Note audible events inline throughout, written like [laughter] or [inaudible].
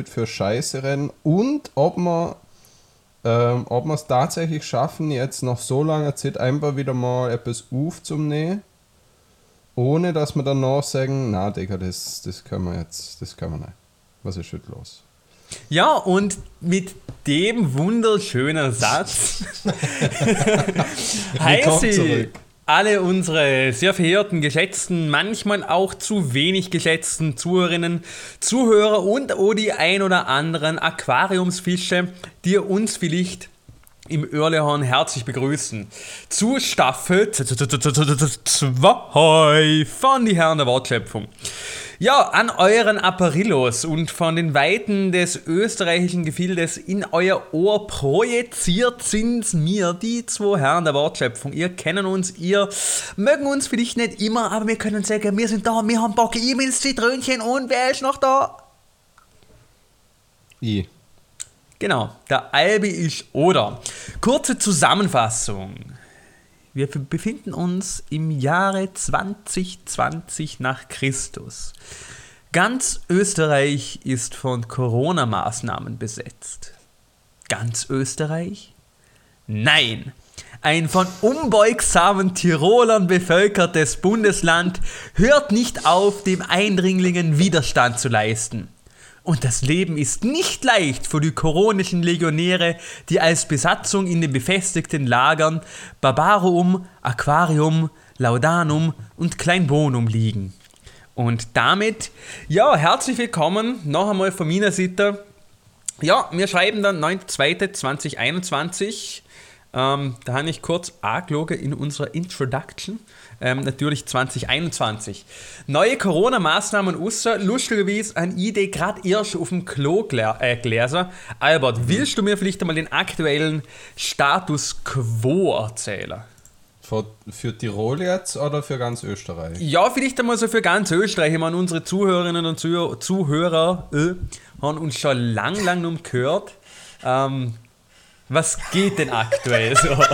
heute für Scheiße rennen und ob wir ähm, ob wir es tatsächlich schaffen, jetzt nach so langer Zeit einfach wieder mal etwas aufzunehmen, ohne dass wir danach sagen, na Digga, das, das können wir jetzt, das können wir nicht. Was ist heute los? Ja, und mit dem wunderschönen Satz [laughs] heiße ich alle unsere sehr verehrten, geschätzten, manchmal auch zu wenig geschätzten Zuhörerinnen, Zuhörer und auch die ein oder anderen Aquariumsfische, die uns vielleicht im Örlehorn herzlich begrüßen. Zu Staffel 2 von die Herren der Wortschöpfung. Ja, an euren Apparillos und von den Weiten des österreichischen Gefildes in euer Ohr projiziert sind mir die zwei Herren der Wortschöpfung. Ihr kennen uns, ihr mögen uns vielleicht nicht immer, aber wir können sagen, wir sind da, wir haben Bock, ihr ins Zitrönchen und wer ist noch da? Ich. Genau, der Albi ist oder. Kurze Zusammenfassung. Wir befinden uns im Jahre 2020 nach Christus. Ganz Österreich ist von Corona-Maßnahmen besetzt. Ganz Österreich? Nein! Ein von unbeugsamen Tirolern bevölkertes Bundesland hört nicht auf, dem Eindringlingen Widerstand zu leisten. Und das Leben ist nicht leicht für die koronischen Legionäre, die als Besatzung in den befestigten Lagern Barbarum, Aquarium, Laudanum und Kleinbonum liegen. Und damit, ja, herzlich willkommen noch einmal von meiner Seite. Ja, wir schreiben dann 9.2.2021. Ähm, da habe ich kurz angelogen in unserer Introduction ähm, natürlich 2021. Neue Corona-Maßnahmen lustigerweise eine Idee gerade erst auf dem Klo äh, gelesen. Albert, willst du mir vielleicht einmal den aktuellen Status quo erzählen? Für, für Tirol jetzt oder für ganz Österreich? Ja, vielleicht einmal so für ganz Österreich. Ich meine, unsere Zuhörerinnen und Zuhörer äh, haben uns schon lang, lang gehört. Ähm, was geht denn aktuell so? [laughs]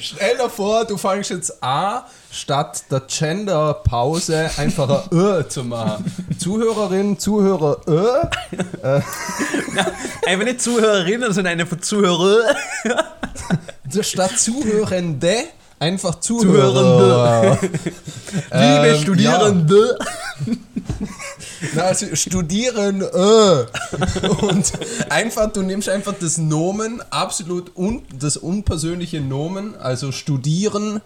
Stell dir vor, du fängst jetzt an, statt der Gender-Pause einfach ein Ö zu machen. Zuhörerin, Zuhörer, Ö. Äh. [laughs] einfach nicht Zuhörerinnen, sondern einfach Zuhörer. [laughs] statt Zuhörende einfach Zuhörer. Zuhörende. Liebe ähm, Studierende. Ja. [laughs] [laughs] Na, also studieren äh. und einfach, du nimmst einfach das Nomen, absolut un, das unpersönliche Nomen, also studieren,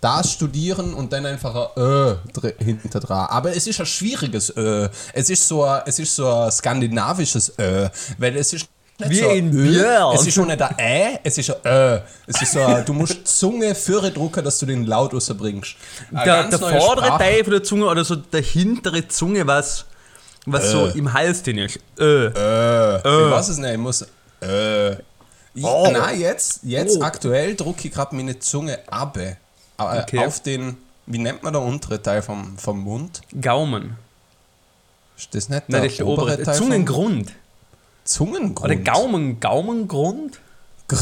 das studieren und dann einfach ein Ö hinter dran. Aber es ist ein schwieriges Ö. Es ist so ein, es ist so ein skandinavisches Ö, weil es ist nicht Wie so in Björn. Es ist schon nicht ein Ä, es ist ein Ö. Es ist so ein, du musst die Zunge für drucken, dass du den Laut rausbringst. Der, der vordere Sprache. Teil von der Zunge oder so der hintere Zunge, was, was so im Hals drin ist. Ö. Ö. Ö. Ich weiß es nicht, ich muss. Ö. Ich, oh. Nein, jetzt, jetzt oh. aktuell drucke ich gerade meine Zunge ab. Äh, okay. Auf den, wie nennt man der untere Teil vom, vom Mund? Gaumen. Ist das nicht der, Nein, das ist der obere Teil? Zungengrund. Zungengrund? Oder Gaumen, Gaumengrund? [laughs]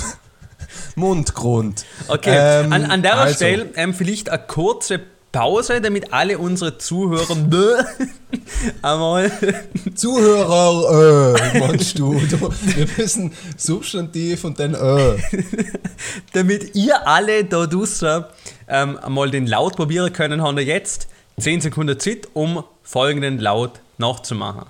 Mundgrund. Okay, ähm, an, an der also. Stelle ähm, vielleicht eine kurze Pause, damit alle unsere Zuhörer [laughs] einmal. Zuhörer, äh, meinst du? Wir müssen Substantiv und dann äh. [laughs] damit ihr alle da draußen ähm, einmal den Laut probieren können, haben wir jetzt 10 Sekunden Zeit, um folgenden Laut nachzumachen.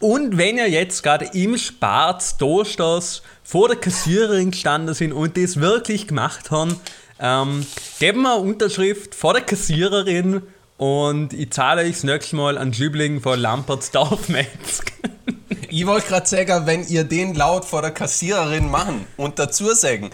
Und wenn ihr jetzt gerade im Spart Dosters vor der Kassiererin gestanden sind und das wirklich gemacht haben, ähm, geben wir eine Unterschrift vor der Kassiererin und ich zahle euch das nächste Mal an Jübling von Lamperts Dorfmetzg. ich wollte gerade sagen, wenn ihr den laut vor der Kassiererin machen und dazu sagen,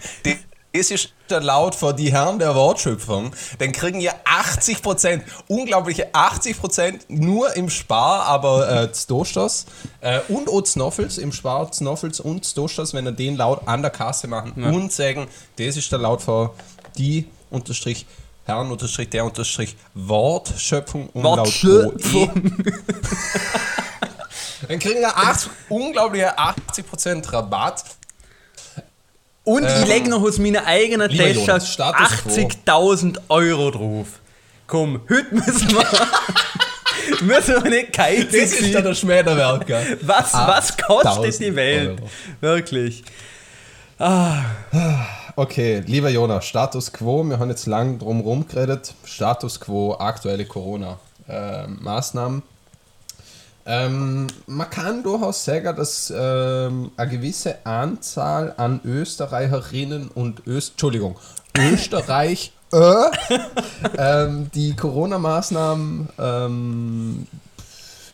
das ist der Laut vor die Herren der Wortschöpfung, dann kriegen ihr 80 Prozent, unglaubliche 80 Prozent nur im Spar, aber äh, Dostos äh, und auch Snoffels, im Spar Snoffels und Dostos, wenn ihr den Laut an der Kasse machen ja. und sagen, das ist der Laut vor die unterstrich Herren unterstrich der unterstrich Wortschöpfung und Wortschöpfung. Laut [laughs] Dann kriegen wir 80, unglaubliche 80% Rabatt Und ich lege noch aus meiner eigenen Tasche Jonas, Status quo. 80.000 Euro drauf. Komm, heute müssen wir, [laughs] müssen wir nicht geizig Das ist dann sein. der Schmäderwerk, gell? Was, was kostet 8000 die Welt? Euro. Wirklich. Okay, lieber Jonas, Status Quo, wir haben jetzt lang drum rum geredet. Status Quo, aktuelle Corona-Maßnahmen. Ähm, man kann durchaus sagen, dass ähm, eine gewisse Anzahl an Österreicherinnen und Öst Entschuldigung, Österreich [laughs] äh, ähm, die Corona-Maßnahmen ähm,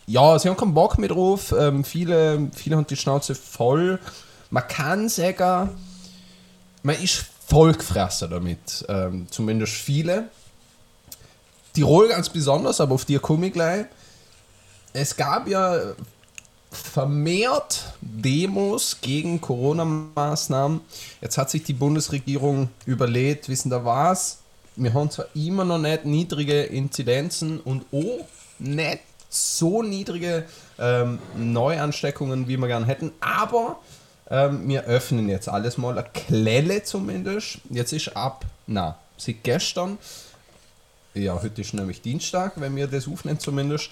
ja, sie haben keinen Bock mehr drauf. Ähm, viele, viele haben die Schnauze voll. Man kann sagen, man ist vollgefressen damit. Ähm, zumindest viele. Tirol ganz besonders, aber auf die komme ich gleich. Es gab ja vermehrt Demos gegen Corona-Maßnahmen. Jetzt hat sich die Bundesregierung überlegt, wissen da was? Wir haben zwar immer noch nicht niedrige Inzidenzen und auch nicht so niedrige ähm, Neuansteckungen, wie wir gern hätten, aber ähm, wir öffnen jetzt alles mal, eine Klelle zumindest. Jetzt ist ab, na, seit gestern, ja, heute ist nämlich Dienstag, wenn wir das aufnehmen zumindest.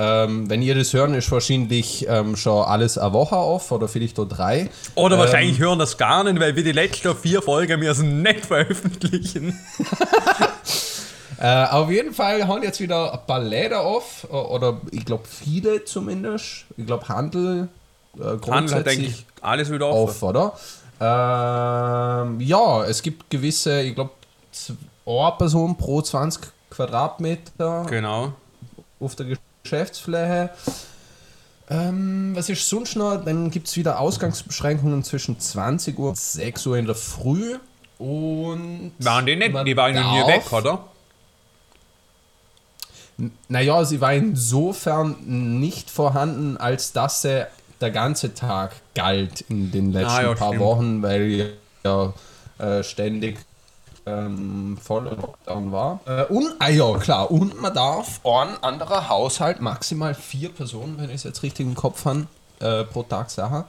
Ähm, wenn ihr das hören, ist wahrscheinlich ähm, schon alles eine Woche auf oder vielleicht auch drei. Oder Ähm, wahrscheinlich hören das gar nicht, weil wir die letzten vier Folgen müssen nicht veröffentlichen. [laughs] [laughs] Äh, auf jeden Fall haben jetzt wieder ein paar Läden auf, äh, oder ich glaube viele zumindest. Ich glaube Handel äh, Handel denke ich, alles wieder offen. auf, oder? Ähm, ja, es gibt gewisse, ich glaube, eine Person pro 20 Quadratmeter Genau. auf der Geschäftsfläche. Ähm, was ist sonst noch? Dann gibt es wieder Ausgangsbeschränkungen zwischen 20 Uhr und 6 Uhr in der Früh. Und Waren die nicht? Die waren ja nie weg, oder? Naja, sie war insofern nicht vorhanden, als dass sie der ganze Tag galt in den letzten Ah, ja, paar stimmt. Wochen, weil ja äh, ständig ähm, voller Lockdown war. Äh, und, ah ja, klar, und man darf ein anderer Haushalt maximal vier Personen, wenn ich es jetzt richtig im Kopf habe, äh, pro Tag sagen.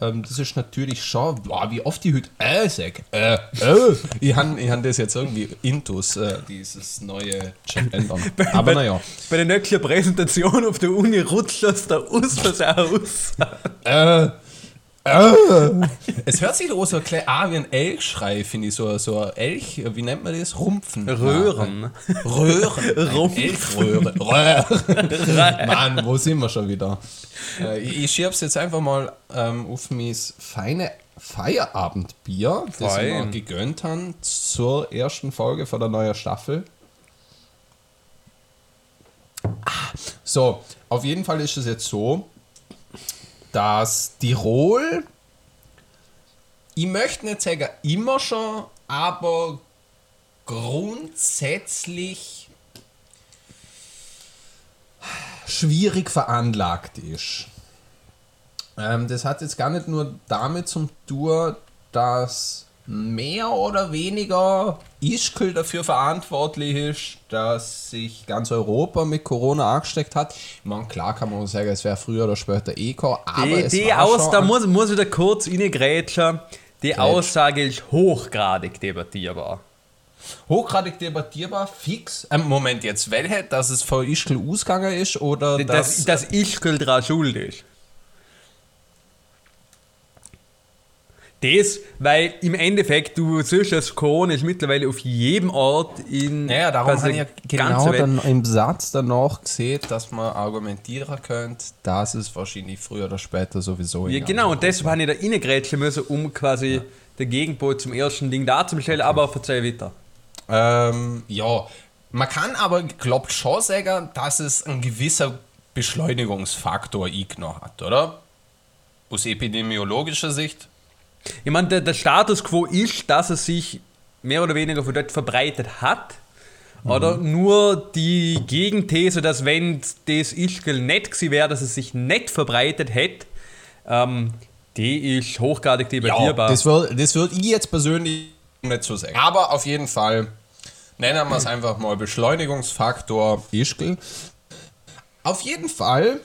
Ähm, das ist natürlich schon, boah, wie oft die heute äh sag. Äh, äh. Ich habe ich han das jetzt irgendwie intus, äh, dieses neue Gendern. [laughs] Aber naja. Bei der nächsten Präsentation auf der Uni rutscht das da aus Versehen aus. Äh. Es hört sich so ein klein ah, wie ein Elchschrei, finde ich. So, so ein Elch, wie nennt man das? Rumpfen. Röhren. Ja, Röhren. [laughs] Rumpfen. Elchröhre. [laughs] Röhren. Mann, wo sind wir schon wieder? Äh, ich ich schieb's jetzt einfach mal ähm, auf mein feine Feierabendbier, das ich mir Fein. gegönnt habe zur ersten Folge von der neuen Staffel. Ah, So, auf jeden Fall ist es jetzt so, dass Tirol, ich möchte nicht sagen immer schon, aber grundsätzlich schwierig veranlagt ist. Ähm, das hat jetzt gar nicht nur damit zum tun, dass mehr oder weniger Ischgl dafür verantwortlich ist, dass sich ganz Europa mit Corona angesteckt hat. Ich meine, klar kann man sagen, es wäre früher oder später eh aber Die, es die Aus, da muss, muss ich da kurz reingrätschen. Die Grätsch. Aussage ist hochgradig debattierbar. hochgradig debattierbar, fix. Ähm, Moment, jetzt welche? Dass es von Ischgl ausgegangen ist oder Dass, dass... dass Ischgl dran schuld ist. Das, weil im Endeffekt, du siehst, das Corona ist mittlerweile auf jedem Ort in naja, darum habe ich ja genau dann im Satz danach gesehen, dass man argumentieren könnte, dass es wahrscheinlich früher oder später sowieso... Ja, genau, und deshalb habe ich da reingrätschen müssen, um quasi den Gegenpol zum ersten Ding darzustellen, aber verzeih weiter. Ähm, ja, man kann aber, glaubt schon sagen, dass es ein gewisser Beschleunigungsfaktor eingenommen hat, oder? Aus epidemiologischer Sicht? Ich meine, der, der Status quo ist, dass es sich mehr oder weniger von dort verbreitet hat. Oder nur die Gegenthese, dass wenn das Ischgl nicht gewesen wäre, dass es sich nicht verbreitet hätte, ähm, die ist hochgradig debattierbar. das würde das würd ich jetzt persönlich nicht so sagen. Aber auf jeden Fall nennen wir es einfach mal Beschleunigungsfaktor Ischgl. Auf jeden Fall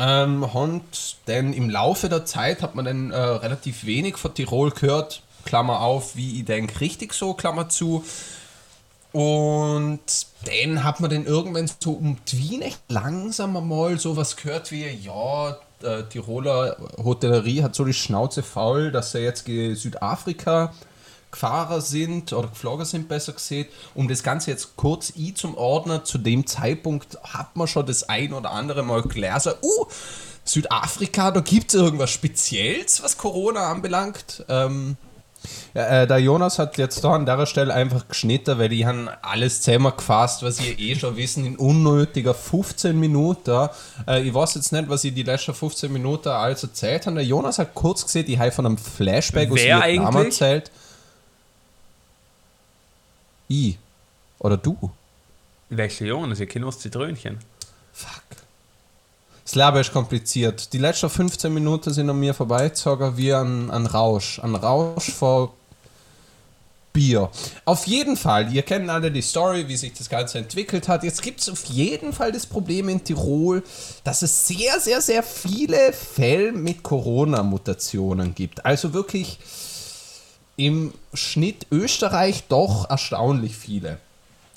ähm, und denn im Laufe der Zeit hat man dann äh, relativ wenig von Tirol gehört. Klammer auf, wie ich denke, richtig so, Klammer zu. Und dann hat man dann irgendwann so um Wien echt langsam mal sowas gehört wie, ja, äh, Tiroler Hotellerie hat so die Schnauze faul, dass er jetzt Südafrika gefahren sind oder geflogen sind, besser gesehen. Um das Ganze jetzt kurz i zum Ordner, zu dem Zeitpunkt hat man schon das ein oder andere Mal gelesen, uh, Südafrika, da gibt es irgendwas Spezielles, was Corona anbelangt. Ähm, ja, äh, der Jonas hat jetzt da an der Stelle einfach geschnitten, weil die haben alles zusammengefasst, was ihr eh schon wissen, in unnötiger 15 Minuten. Äh, ich weiß jetzt nicht, was ich die letzten 15 Minuten alles erzählt habe. Der Jonas hat kurz gesehen, die habe von einem Flashback Wer aus Vietnam eigentlich? erzählt. Ich. Oder du. Welche Jonas? Ihr kennt uns Zitrönchen. Fuck. Das Leben ist kompliziert. Die letzten 15 Minuten sind an mir vorbeigezogen wie ein, ein Rausch. Ein Rausch vor Bier. Auf jeden Fall, ihr kennt alle die Story, wie sich das Ganze entwickelt hat. Jetzt gibt es auf jeden Fall das Problem in Tirol, dass es sehr, sehr, sehr viele Fälle mit Corona-Mutationen gibt. Also wirklich im Schnitt Österreich doch erstaunlich viele.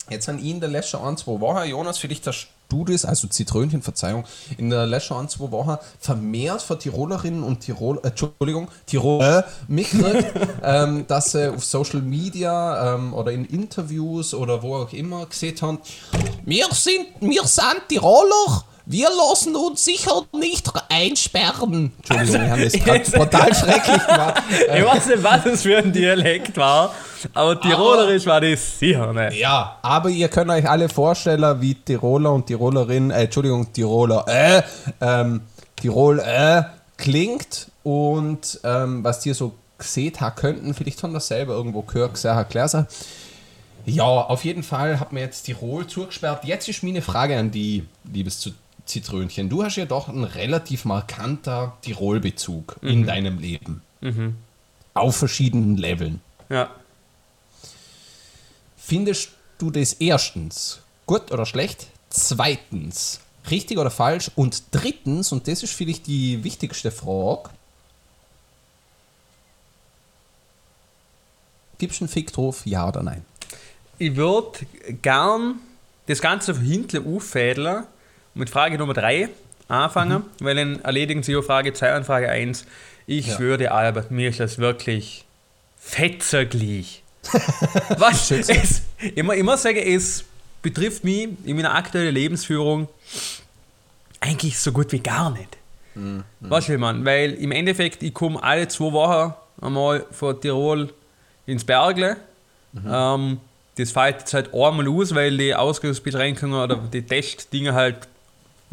Jetzt an ihn der letzte ein, zwei Wochen, Jonas, vielleicht hast du das, also Zitrönchen, Verzeihung, in der letzten ein, zwei Wochen vermehrt von Tirolerinnen und Tirol, äh, Entschuldigung, Tiroler äh, mitgekriegt, [laughs] ähm, dass sie auf Social Media ähm, oder in Interviews oder wo auch immer gesehen haben, wir sind, wir sind Tiroler, wir lassen uns sicher nicht einsperren. Entschuldigung, wir haben das gerade total schrecklich gemacht. Ich weiß nicht, was das für ein Dialekt war, aber Tirolerisch war das sicher nicht. Ja, aber ihr könnt euch alle vorstellen, wie Tiroler und Tirolerin, äh, Entschuldigung, Tiroler, äh, ähm, Tirol, äh, klingt und ähm, was dir so gesehen haben könnten, vielleicht haben das selber irgendwo gehört, gesehen, gelesen. Ja, auf jeden Fall hat mir jetzt Tirol zugesperrt. Jetzt ist meine Frage an die, liebes Zitrönchen, du hast ja doch einen relativ markanter Tirol-Bezug mhm. in deinem Leben. Mhm. Auf verschiedenen Leveln. Ja. Findest du das erstens gut oder schlecht? Zweitens richtig oder falsch? Und drittens, und das ist vielleicht die wichtigste Frage, gibst du einen Fick drauf, ja oder nein? Ich würde gern das Ganze von hinten auffädeln mit Frage Nummer 3 anfangen, mhm. weil dann erledigen Sie Frage 2 und Frage 1. Ich ja. würde, Albert, mir ist das wirklich fetzerglich. [laughs] Was? es, immer, immer sage, es betrifft mich in meiner aktuellen Lebensführung eigentlich so gut wie gar nicht. Mhm. Was will man? Weil im Endeffekt, ich komme alle zwei Wochen einmal von Tirol ins Bergle. Mhm. Ähm, das fällt jetzt halt einmal aus, weil die Ausgangsbeschränkungen oder die Testdinge halt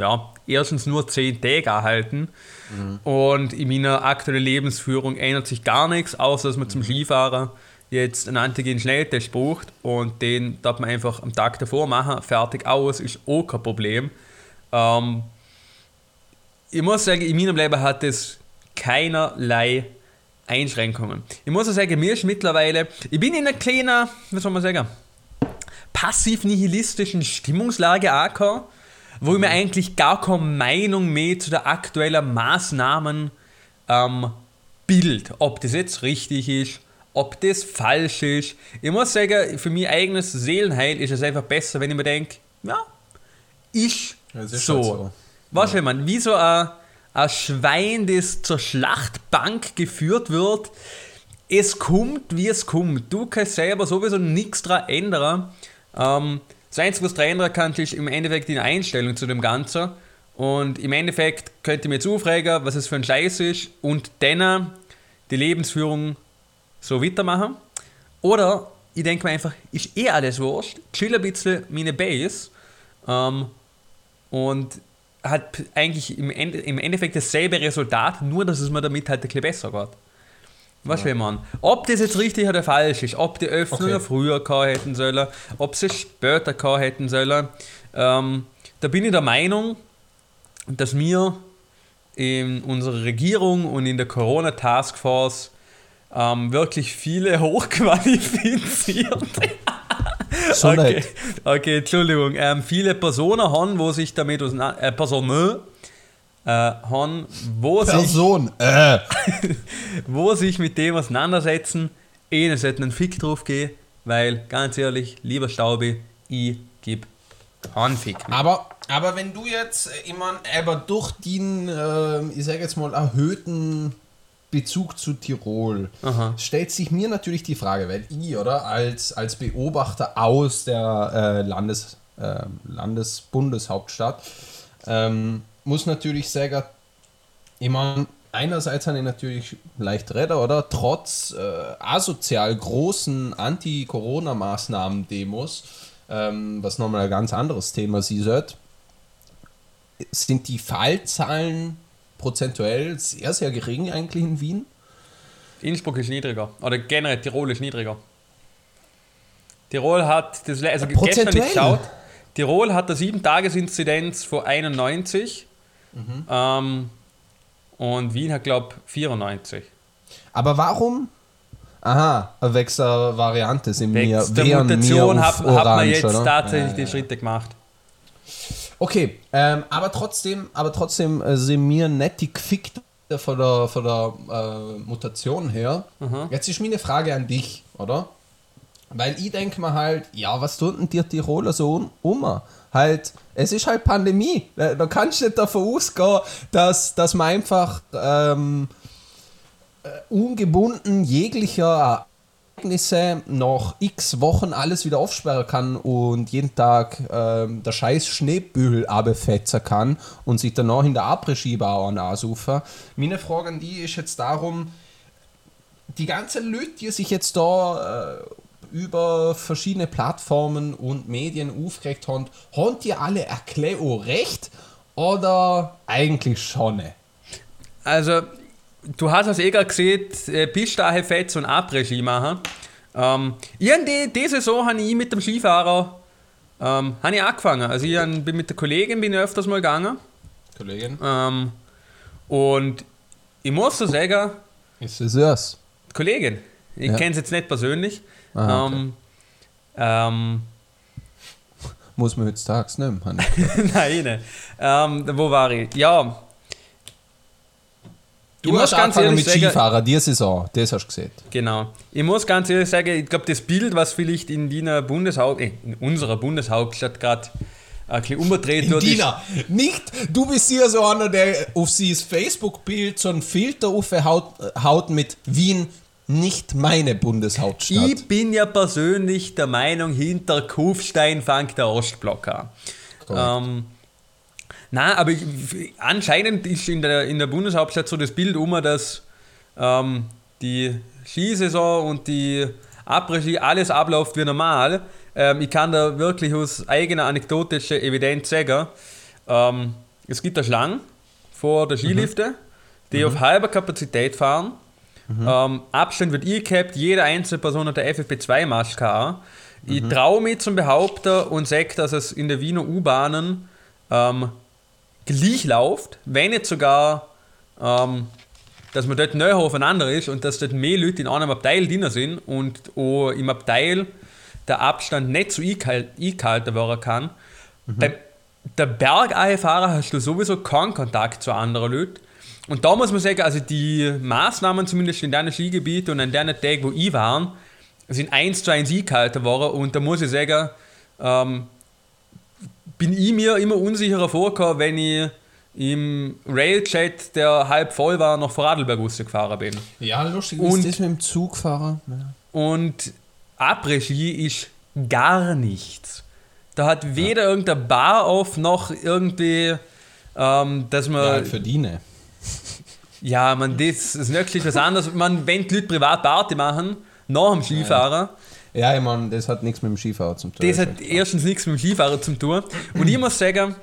ja, erstens nur zehn Tage erhalten. Mhm. Und in meiner aktuellen Lebensführung ändert sich gar nichts, außer dass man mhm. zum Skifahrer jetzt einen Antigen-Schnelltest braucht und den darf man einfach am Tag davor machen, fertig aus, ist auch kein Problem. Ähm, ich muss sagen, in meinem Leben hat es keinerlei Einschränkungen. Ich muss auch sagen, mir ist mittlerweile, ich bin in einer kleinen, was soll man sagen, passiv-nihilistischen Stimmungslage angekommen wo ich mir eigentlich gar keine Meinung mehr zu der aktuellen Maßnahmen ähm, bild. Ob das jetzt richtig ist, ob das falsch ist. Ich muss sagen, für mein eigenes Seelenheil ist es einfach besser, wenn ich mir denke, ja, ich so. Halt so. Du, ja. man, wie so ein, ein Schwein, das zur Schlachtbank geführt wird. Es kommt, wie es kommt. Du kannst selber sowieso nichts daran ändern. Ähm, das Einzige, was ändern kannst, ist im Endeffekt die Einstellung zu dem Ganzen. Und im Endeffekt könnte ich mir jetzt aufregen, was es für ein Scheiß ist und dann die Lebensführung so weitermachen. Oder ich denke mir einfach, ist eh alles wurscht, chill ein bisschen meine Base ähm, und hat eigentlich im, Ende, im Endeffekt dasselbe Resultat, nur dass es mir damit halt ein bisschen besser geht. Was will man? Ob das jetzt richtig oder falsch ist, ob die Öffnungen okay. früher gehabt hätten sollen, ob sie später gehabt hätten sollen, ähm, da bin ich der Meinung, dass wir in unserer Regierung und in der Corona-Taskforce ähm, wirklich viele [laughs] hochqualifizierte so okay, okay, Entschuldigung. Ähm, viele Personen haben, wo sich damit äh, Personen äh, haben, wo sich, Person. Äh. [laughs] wo sich mit dem auseinandersetzen, eh sollten einen Fick drauf gehen, weil ganz ehrlich, lieber Staubi, ich gebe keinen Fick mehr. Aber, aber wenn du jetzt, äh, ich mein, aber durch den, äh, ich sage jetzt mal, erhöhten Bezug zu Tirol, Aha. stellt sich mir natürlich die Frage, weil ich, oder, als, als Beobachter aus der äh, Landes, äh, Landesbundeshauptstadt, ähm, muss natürlich sagen, ich meine, einerseits habe ich natürlich leicht Redder, oder? Trotz äh, asozial großen Anti-Corona-Maßnahmen-Demos, ähm, was nochmal ein ganz anderes Thema sie wird, sind die Fallzahlen prozentuell sehr, sehr gering eigentlich in Wien. Innsbruck ist niedriger. Oder generell Tirol ist niedriger. Tirol hat, das, also gestern nicht geschaut, Tirol hat eine 7-Tages-Inzidenz von 91 ähm, und Wien hat, glaube ich, 94. Aber warum? Aha, eine Wechsel-Variante sind Wegen der Mutation hat, man jetzt oder? tatsächlich Ja, die ja. Schritte gemacht. Okay, ähm, aber trotzdem, aber trotzdem äh, sind mir nicht die gefickt von der, von der äh, Mutation her. Jetzt ist meine Frage an dich, oder? Weil ich denke mir halt, ja, was tun denn die Tiroler so um? Halt, es ist halt Pandemie. Da, da kannst du nicht davon ausgehen, dass, dass man einfach ähm, äh, ungebunden jeglicher Ereignisse nach x Wochen alles wieder aufsperren kann und jeden Tag ähm, der scheiß Schneebügel abfetzen kann und sich danach in der Après-Ski-Bar ansuchen. Meine Frage an die ist jetzt darum, die ganzen Leute, die sich jetzt da äh, über verschiedene Plattformen und Medien aufgeregt haben, haben die alle Erklärung recht oder eigentlich schon nicht? Also, du hast es eh gerade gesehen, äh, Pistache Fett und Après-Ski machen. Ähm, ich hab die, die Saison habe ich mit dem Skifahrer ähm, habe ich angefangen. Also ich bin mit der Kollegin bin ich öfters mal gegangen. Kollegin? Ähm, und ich muss so sagen, Ist es Kollegin, ich Ja. kenne sie jetzt nicht persönlich. Ah, okay. ähm, ähm, Muss man heutzutage nehmen. Hanni. [laughs] nein, nicht. ähm, wo war ich? Ja, Du Ich hast ganz angefangen ehrlich mit sagen- Skifahrer, die Saison, das hast du gesehen. Genau. Ich muss ganz ehrlich sagen, ich glaube, das Bild, was vielleicht in Wiener Bundeshaupt, äh, in unserer Bundeshauptstadt gerade ein bisschen umgedreht wird, ist, Dina, nicht, du bist hier so einer, der auf das Facebook-Bild so einen Filter aufhaut haut mit Wien, nicht meine Bundeshauptstadt. ich bin ja persönlich der Meinung, hinter Kufstein fängt der Ostblock an. Ähm, Nein, aber ich, anscheinend ist in der, in der Bundeshauptstadt so das Bild um, dass ähm, die Skisaison und die Après-Ski alles abläuft wie normal. Ähm, ich kann da wirklich aus eigener anekdotischer Evidenz sagen, ähm, es gibt eine Schlange vor der Skilifte, die auf halber Kapazität fahren. Ähm, Abstand wird eingehabt, jede einzelne Person hat der FFP2-Maske an. Ich traue mich zum Behaupten und sage, dass es in der Wiener U-Bahnen ähm, gleich läuft, wenn nicht sogar, ähm, dass man dort näher aufeinander ist und dass dort mehr Leute in einem Abteil drin sind und auch im Abteil der Abstand nicht so eingehalten werden kann. Beim der Bergeifahrer hast du sowieso keinen Kontakt zu anderen Leuten. Und da muss man sagen, also die Maßnahmen zumindest in deinen Skigebieten und an den Tagen, wo ich war, sind eins zu eins eingehalten worden. Und da muss ich sagen, ähm, bin ich mir immer unsicherer vorgekommen, wenn ich im Railjet, der halb voll war, nach Vorarlberg rausgefahren bin. Ja, lustig Und- ist das mit dem Zugfahrer. Und Après-Ski ist gar nichts. Da hat weder irgendeine Bar auf, noch irgendwie, ähm, dass Ja, man. halt verdiene. Ja, man, das ist wirklich was anderes. Man, wenn die Leute privat Party machen, nach dem Skifahrer, Ja, ich meine, das hat nichts mit dem Skifahrer zu tun. das hat erstens nichts mit dem Skifahrer zu tun. Und ich muss sagen,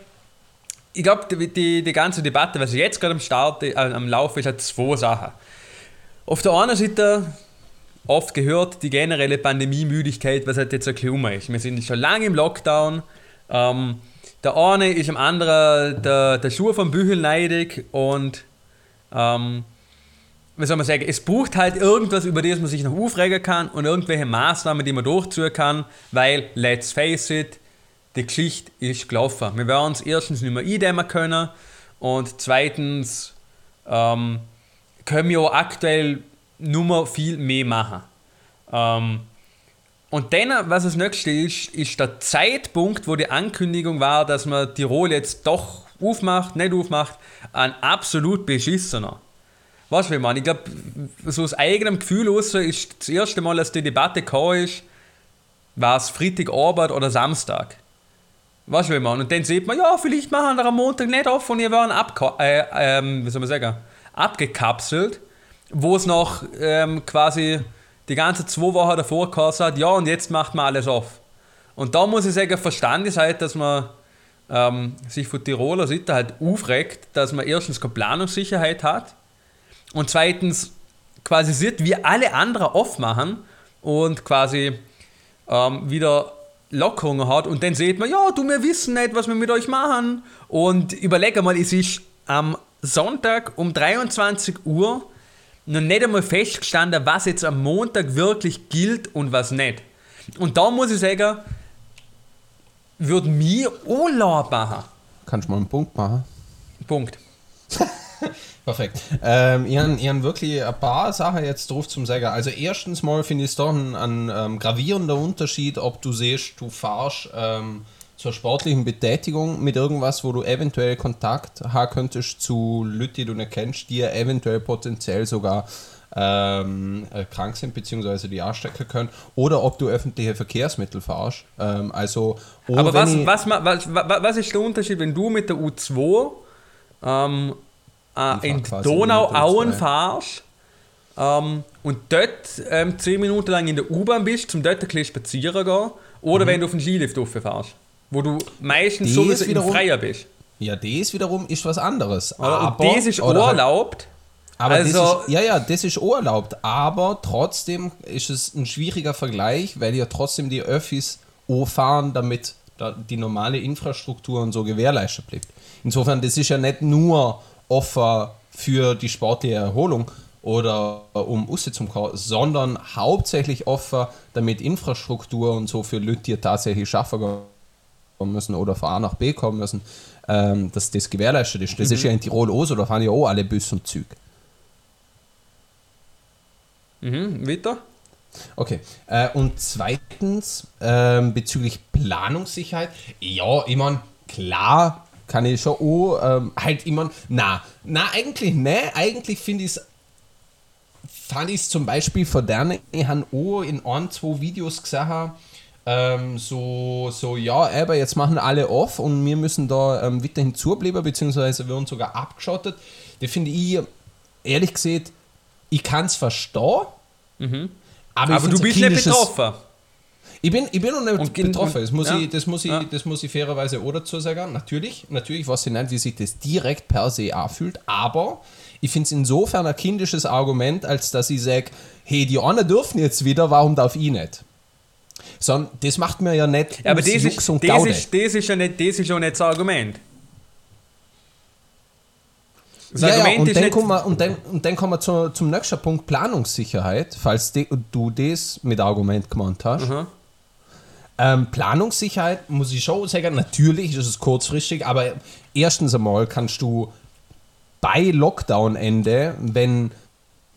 ich glaube, die, die, die ganze Debatte, was jetzt gerade am Start, äh, am Laufen ist, hat zwei Sachen. Auf der einen Seite oft gehört die generelle Pandemiemüdigkeit, was halt jetzt ein um ist. Wir sind schon lange im Lockdown. Ähm, der eine ist am anderen der, der Schuh vom Büchel neidig und ähm, wie soll man sagen, es braucht halt irgendwas, über das man sich noch aufregen kann und irgendwelche Maßnahmen, die man durchziehen kann, weil, let's face it, die Geschichte ist gelaufen. Wir werden uns erstens nicht mehr eindämmen können Und zweitens ähm, können wir aktuell nur viel mehr machen. Ähm, und dann, was das nächste ist, ist der Zeitpunkt, wo die Ankündigung war, dass man Tirol jetzt doch aufmacht, nicht aufmacht, ein absolut beschissener. Weißt du, wie man? Ich glaube, so aus eigenem Gefühl aus ist das erste Mal, dass die Debatte kam, ist, war es Freitagabend oder Samstag. Weißt du, wie man? Und dann sieht man, ja, vielleicht machen wir am Montag nicht auf und ihr werden äh, ähm, wie soll man sagen, abgekapselt, wo es noch ähm, quasi die ganze zwei Wochen davor hat, ja, und jetzt macht man alles auf. Und da muss ich sagen, Verstand ist halt, dass man ähm, sich von Tiroler Seite halt aufregt, dass man erstens keine Planungssicherheit hat und zweitens quasi sieht, wie alle anderen aufmachen und quasi ähm, wieder Lockerungen hat und dann sieht man, ja, du, wir wissen nicht, was wir mit euch machen und überlege mal, es ist am Sonntag um 23 Uhr noch nicht einmal festgestanden, was jetzt am Montag wirklich gilt und was nicht. Und da muss ich sagen, würde mir Urlaub machen. Kannst du mal einen Punkt machen? Punkt. [laughs] Perfekt. Ähm, ich habe wirklich ein paar Sachen jetzt drauf zum Sagen. Also erstens mal finde ich es doch ein, ein ähm, gravierender Unterschied, ob du siehst, du fahrst ähm, zur sportlichen Betätigung mit irgendwas, wo du eventuell Kontakt haben könntest zu Leuten, die du nicht kennst, die eventuell potenziell sogar ähm, äh, krank sind bzw. die anstecken können oder ob du öffentliche Verkehrsmittel fahrst. Ähm, also, Aber was, was, was, was, ist der Unterschied, wenn du mit der U2 ähm, äh, in Donauauen fahrst ähm, und dort ähm, 10 Minuten lang in der U-Bahn bist, zum dort ein bisschen spazieren gehen oder mhm. wenn du auf den Skilift fährst? Wo du meistens sowieso im Freier bist. Ja, das wiederum ist was anderes. Aber, und das ist halt erlaubt. Aber also, das ist, ja, ja, das ist auch erlaubt. Aber trotzdem ist es ein schwieriger Vergleich, weil ja trotzdem die Öffis fahren, damit die normale Infrastruktur und so gewährleistet bleibt. Insofern, das ist ja nicht nur offen für die sportliche Erholung oder um Usse zum Kaufen, sondern hauptsächlich offen, damit Infrastruktur und so für Leute, die tatsächlich schaffen kommen müssen oder von A nach B kommen müssen, ähm, dass das gewährleistet ist. Das mhm. ist ja in Tirol auch so, da fahren ja auch alle Bus und Züge. Mhm, weiter? Okay. Äh, und zweitens, ähm, bezüglich Planungssicherheit, ja, ich meine, klar kann ich schon auch, ähm, halt immer, na, na, eigentlich ne, eigentlich finde ich es fand ich es zum Beispiel von denen, ich habe auch in ein, zwei Videos gesehen, ähm, so, so, ja, aber jetzt machen alle off und wir müssen da ähm, weiterhin zubleiben, beziehungsweise wir uns sogar abgeschottet. Die finde ich, ehrlich gesagt, ich kann es verstehen, mhm. aber, aber du bist nicht betroffen. Ich bin, ich bin noch nicht und, betroffen, das muss, ja. ich, das, muss ich, ja. das muss ich fairerweise auch dazu sagen. Natürlich, natürlich weiß ich nicht, wie sich das direkt per se anfühlt, aber ich finde es insofern ein kindisches Argument, als dass ich sage, hey, die anderen dürfen jetzt wieder, warum darf ich nicht? Sondern das macht mir ja nicht ja, aber das ist, und das ist, das ist ja nicht das ist ja nicht das Argument. Das ja, Argument ja, und, dann kommen wir, und, dann, und dann kommen wir zu, zum nächsten Punkt, Planungssicherheit, falls de, du das mit Argument gemeint hast. Mhm. Ähm, Planungssicherheit muss ich schon sagen, natürlich ist es kurzfristig, aber erstens einmal kannst du bei Lockdown-Ende, wenn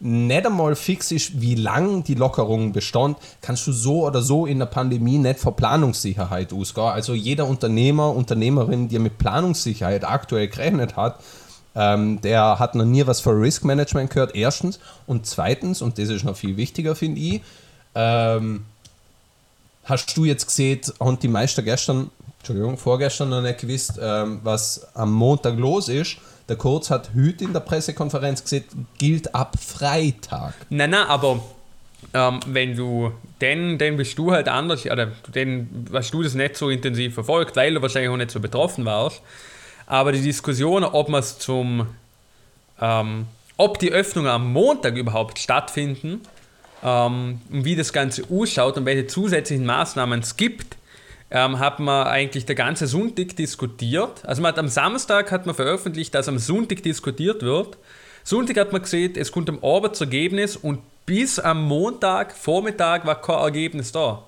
nicht einmal fix ist, wie lang die Lockerung bestand, kannst du so oder so in der Pandemie nicht vor Planungssicherheit ausgehen. Also jeder Unternehmer, Unternehmerin, die mit Planungssicherheit aktuell gerechnet hat, ähm, der hat noch nie was für Risk Management gehört, erstens. Und zweitens, und das ist noch viel wichtiger, finde ich, ähm, hast du jetzt gesehen, und die Meister gestern, Entschuldigung, vorgestern noch nicht gewusst, ähm, was am Montag los ist. Der Kurz hat heute in der Pressekonferenz gesagt, gilt ab Freitag. Nein, nein, aber ähm, wenn du, dann, dann bist du halt anders, oder dann hast du das nicht so intensiv verfolgt, weil du wahrscheinlich auch nicht so betroffen warst. Aber die Diskussion, ob man es zum, ähm, ob die Öffnungen am Montag überhaupt stattfinden, ähm, wie das Ganze ausschaut und welche zusätzlichen Maßnahmen es gibt, ähm, hat man eigentlich der ganze Sonntag diskutiert. Also man hat am Samstag hat man veröffentlicht, dass am Sonntag diskutiert wird. Sonntag hat man gesehen, es kommt am Abend das Ergebnis und bis am Montag, Vormittag war kein Ergebnis da.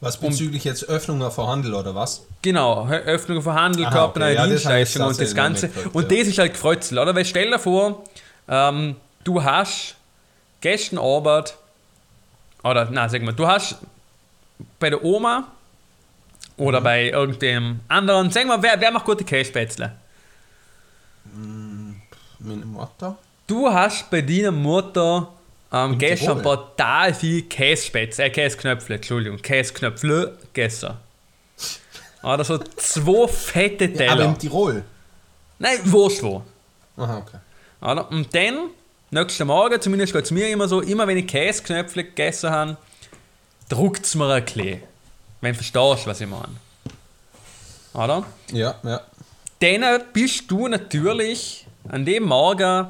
Was bezüglich jetzt Öffnungen von Handel oder was? Genau, Ö- Öffnung von Handel, Aha, körpernahe okay, ja, das ich Dienstleistungen und das Ganze. gehört, und ja. das ist halt gefreutzel, oder? Weil stell dir vor, ähm, du hast gestern Abend, oder na, sag mal, du hast bei der Oma oder Mhm. bei irgendeinem anderen, sag mal, wer, wer macht gute Käsespätzle? Meine Mutter? Du hast bei deiner Mutter ähm, gestern brutal viel Kässpätzle, äh, Käsknöpfle, Entschuldigung, Käsknöpfle gegessen. [laughs] Oder so zwei fette Aber Teller. in Tirol. Nein, wurscht wo. Aha, okay. Oder? Und dann, nächsten Morgen, zumindest geht es mir immer so, immer wenn ich Käsknöpfle gegessen habe, druckt es mir ein bisschen. Wenn du verstehst, was ich meine. Oder? Ja, ja. Dann bist du natürlich an dem Morgen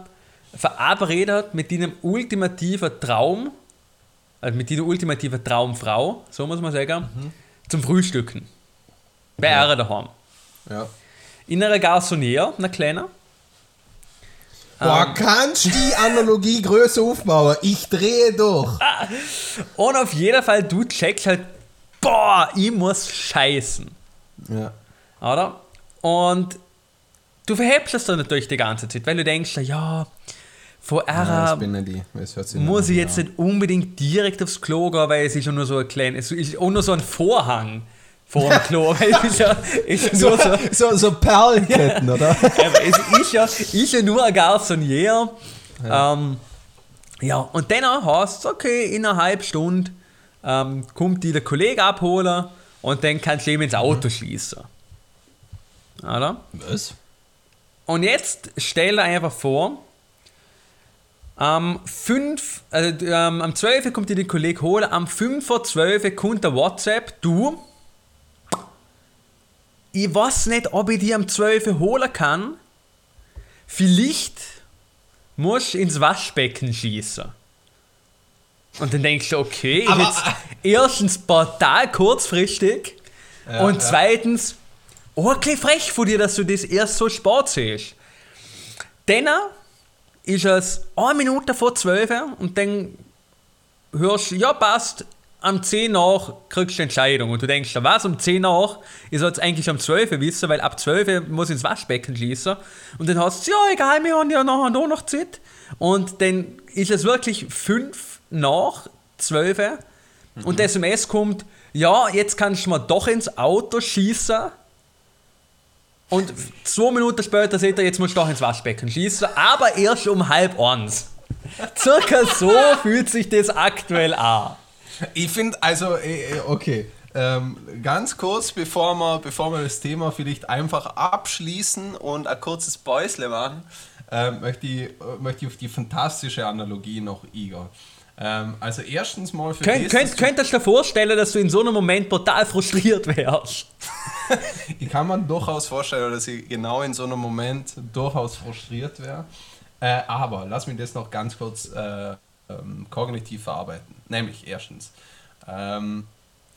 verabredet mit deinem ultimativen Traum, also mit deiner ultimativen Traumfrau, so muss man sagen, zum Frühstücken. Bei Ja. ihr daheim. ja. In einer Garçonniere, einer kleinen. Boah, kannst du die Analogie [laughs] größer aufbauen? Ich drehe durch. Und auf jeden Fall, du checkst halt, boah, ich muss scheißen. Ja. Oder? Und du verhebst es dann natürlich die ganze Zeit, weil du denkst, ja, von ja Ära sich muss ich jetzt nicht unbedingt direkt aufs Klo gehen, weil es ist ja nur so ein kleines, es ist auch nur so ein Vorhang vor dem Klo, weil es ist ja, ist ja nur so, [laughs] so, so Perlenketten, [laughs] oder? aber es ist ja, ist ja nur ein Garçonnier. Ja. Ähm, ja, und dann heißt es, okay, in einer halben Stunde ähm, kommt die der Kollege abholen und dann kannst du eben ins Auto schließen. Oder? Was? Und jetzt stell dir einfach vor, am 5, also, ähm, am 12 kommt dir der Kollege holen, am 5 vor 12 kommt der WhatsApp, du, ich weiß nicht, ob ich die am 12 holen kann, vielleicht musst du ins Waschbecken schießen. Und dann denkst du, okay, ist Aber- jetzt erstens brutal kurzfristig Ja, und zweitens, okay, frech von dir, dass du das erst so spät siehst. Dann ist es eine Minute vor 12 und dann hörst du, ja passt, am 10 nach kriegst du die Entscheidung. Und du denkst, ja, was, um 10 nach? Ich soll es eigentlich um 12 wissen, weil ab 12 muss ich ins Waschbecken schließen. Und dann hast du, ja egal, wir haben ja nachher noch, noch Zeit. Und dann ist es wirklich 5 nach 12 und der SMS kommt, ja, jetzt kannst du mal doch ins Auto schießen. Und zwei Minuten später seht ihr, jetzt musst du doch ins Waschbecken schießen, aber erst um halb eins. Circa so [laughs] fühlt sich das aktuell an. Ich finde, also, äh, äh, okay. Ähm, ganz kurz, bevor wir, bevor wir das Thema vielleicht einfach abschließen und ein kurzes Päusle machen, ähm, möchte, ich, äh, möchte ich auf die fantastische Analogie noch eingehen. Ähm, also erstens mal für Könnt, das, könnt, könntest du dir vorstellen, dass du in so einem Moment total frustriert wärst? [laughs] Ich kann mir durchaus vorstellen, dass ich genau in so einem Moment durchaus frustriert wäre. Äh, aber lass mich das noch ganz kurz äh, ähm, kognitiv verarbeiten. Nämlich erstens, ähm,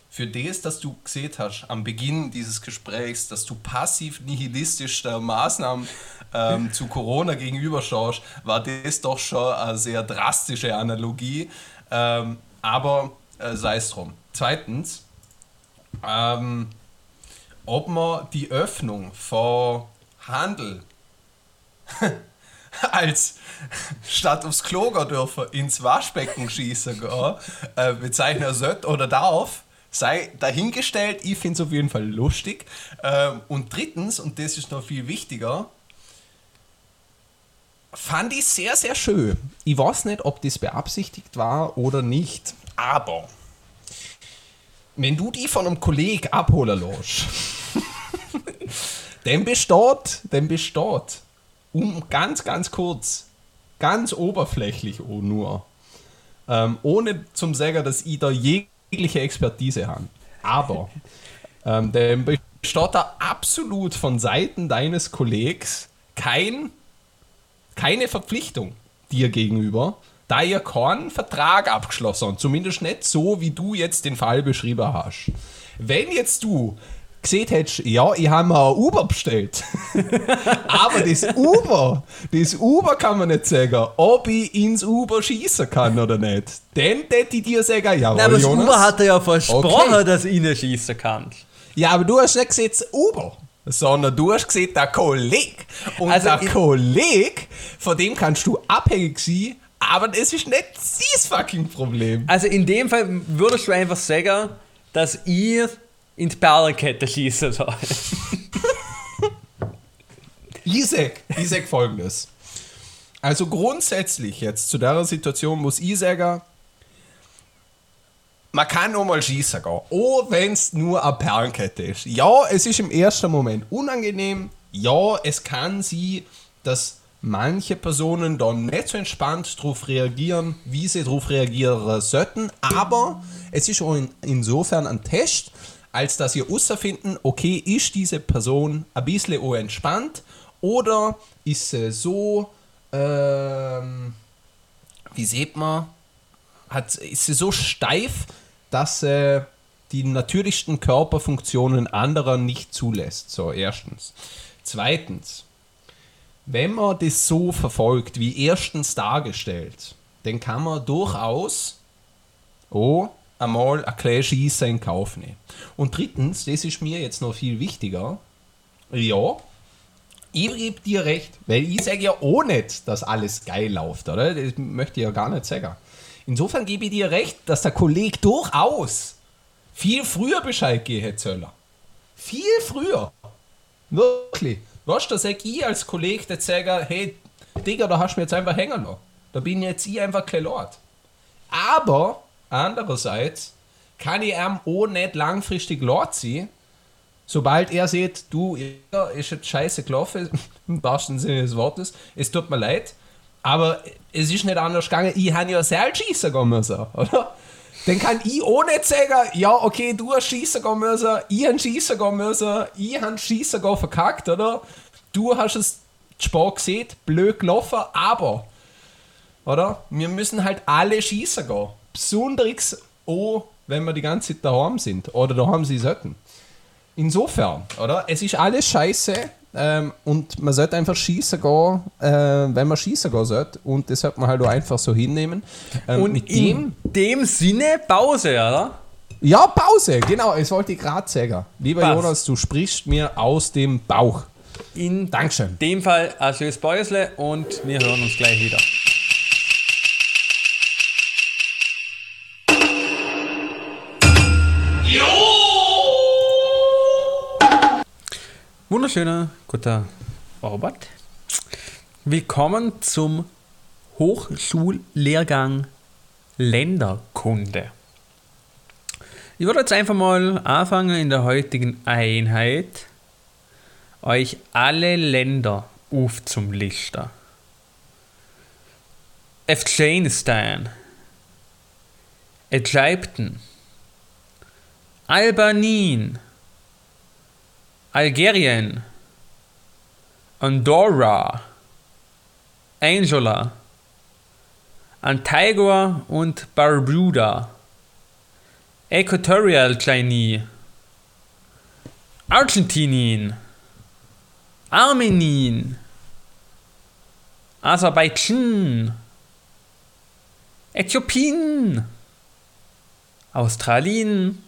für das, dass du gesehen hast am Beginn dieses Gesprächs, dass du passiv nihilistisch der Maßnahmen ähm, [laughs] zu Corona gegenüberschaust, war das doch schon eine sehr drastische Analogie. Ähm, aber äh, sei es drum. Zweitens, ähm, ob man die Öffnung von Handel [laughs] als statt aufs Klo gehen dürfen, ins Waschbecken schießen gehen, äh, bezeichnen sollte oder darf, sei dahingestellt. Ich finde es auf jeden Fall lustig. Ähm, und drittens, und das ist noch viel wichtiger, fand ich sehr, sehr schön. Ich weiß nicht, ob das beabsichtigt war oder nicht, aber wenn du die von einem Kollegen abholen lässt, [laughs] dann besteht, dann besteht, um ganz, ganz kurz, ganz oberflächlich nur, ähm, ohne zum sagen, dass ich da jegliche Expertise habe. Aber ähm, dann besteht da absolut von Seiten deines Kollegs kein, keine Verpflichtung dir gegenüber, da ihr keinen Vertrag abgeschlossen. Zumindest nicht so, wie du jetzt den Fall beschrieben hast. Wenn jetzt du gesehen hättest, ja, ich habe mir ein Uber bestellt. [laughs] Aber das Uber, das Uber kann man nicht sagen, ob ich ins Uber schießen kann oder nicht. Dann hätte ich dir sagen, ja, aber das Jonas. Uber hat er ja versprochen, Okay. dass ich ihn schießen kann. Ja, aber du hast nicht gesehen, das Uber. Sondern du hast gesehen, der Kollege. Und Also der Kollege, von dem kannst du abhängig sein, aber das ist nicht das fucking Problem. Also in dem Fall würdest du einfach sagen, dass ihr in die Perlenkette schießen soll. Ich sag folgendes. Also grundsätzlich jetzt zu der Situation muss ich sagen, man kann auch mal schießen gehen. Auch wenn es nur eine Perlenkette ist. Ja, es ist im ersten Moment unangenehm. Ja, es kann sein, dass manche Personen dann nicht so entspannt darauf reagieren, wie sie darauf reagieren sollten. Aber es ist auch in, insofern ein Test, als dass ihr herausfinden, okay, ist diese Person ein bisschen entspannt oder ist sie so, ähm, wie sieht man, hat, ist sie so steif, dass sie die natürlichsten Körperfunktionen anderer nicht zulässt. So, erstens. Zweitens, wenn man das so verfolgt, wie erstens dargestellt, dann kann man durchaus oh, einmal ein kleines Schießen in Kauf nehmen. Und drittens, das ist mir jetzt noch viel wichtiger, ja, ich gebe dir recht, weil ich sage ja auch nicht, dass alles geil läuft, oder? Das möchte ich ja gar nicht sagen. Insofern gebe ich dir recht, dass der Kollege durchaus viel früher Bescheid geben hätte sollen. Viel früher. Wirklich. Weißt du, da sag ich als Kollege, der sage, hey, Digga, da hast du mir jetzt einfach hängen lassen. Da bin jetzt ich einfach kein Lord. Aber, andererseits, kann ich ihm auch nicht langfristig sein, sobald er sieht, du, ja, ist jetzt scheiße gelaufen, [laughs] im wahrsten Sinne des Wortes, es tut mir leid, aber es ist nicht anders gegangen, ich habe ja selbst schießen müssen, oder? Dann kann ich auch nicht sagen, ja, okay, du hast schießen gehen müssen, ich habe schießen gehen müssen, ich habe schießen gehen verkackt, oder? Du hast es Sport gesehen, blöd gelaufen, aber, oder? Wir müssen halt alle schießen gehen. Besonders auch, wenn wir die ganze Zeit daheim sind oder daheim sie sollten. Insofern, oder? Es ist alles scheiße ähm, und man sollte einfach schießen gehen, äh, wenn man schießen gehen sollte. Und das sollte man halt auch einfach so hinnehmen. Ähm, Und mit in dem. dem Sinne Pause, oder? Ja, Pause, genau, das wollte ich gerade sagen. Lieber Passt. Jonas, du sprichst mir aus dem Bauch. In Dankeschön. dem Fall ein schönes Päusle und wir hören uns gleich wieder. Wunderschöner guter Robert. Willkommen zum Hochschullehrgang Länderkunde. Ich würde jetzt einfach mal anfangen in der heutigen Einheit euch alle Länder aufzumlisten. Afghanistan, Ägypten, Albanien, Algerien, Andorra, Angola, Antigua und Barbuda, Äquatorial Guinea, Argentinien, Armenien, Aserbaidschan, Äthiopien, Australien,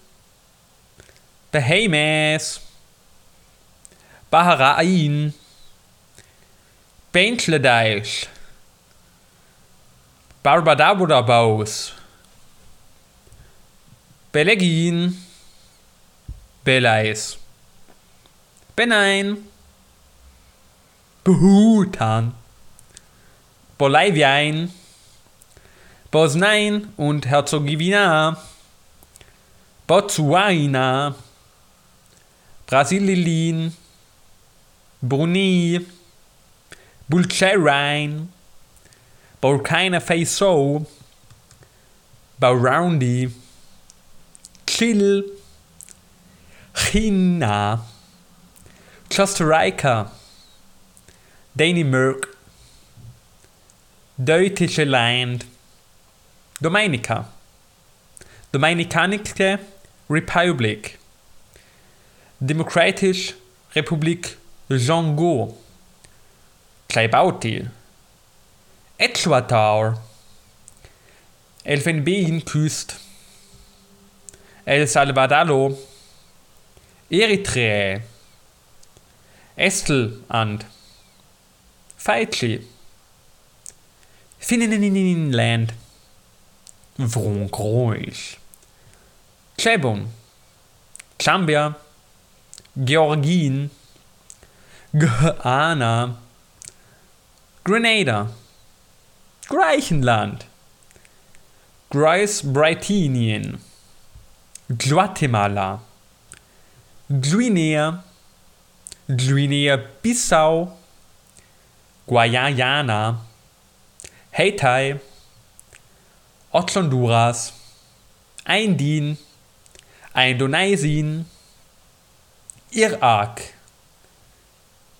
Bahamas, Bahrain, Bangladesch, Barbados, Belgien, Belize, Benin, Bhutan, Bolivien, Bosnien und Herzegowina, Botswana, Brasilien, Brunei, Bulgarien, Burkina Faso, Burundi, Chile, China, Costa Rica, Dänemark, Deutsche Land, Dominica, Dominikanische Republik, Demokratisch Republik Jongo, Djibouti, Äquator, Elfenbeinküste, El Salvador, Eritrea, Estland, Fidschi, Finnland, Frankreich, Gabon, Gambia, Georgien, Ghana, Grenada, Griechenland, Großbritannien, Guatemala, Guinea, Guinea-Bissau, Guayana, Haiti, Honduras, Indien, Indonesien, Irak,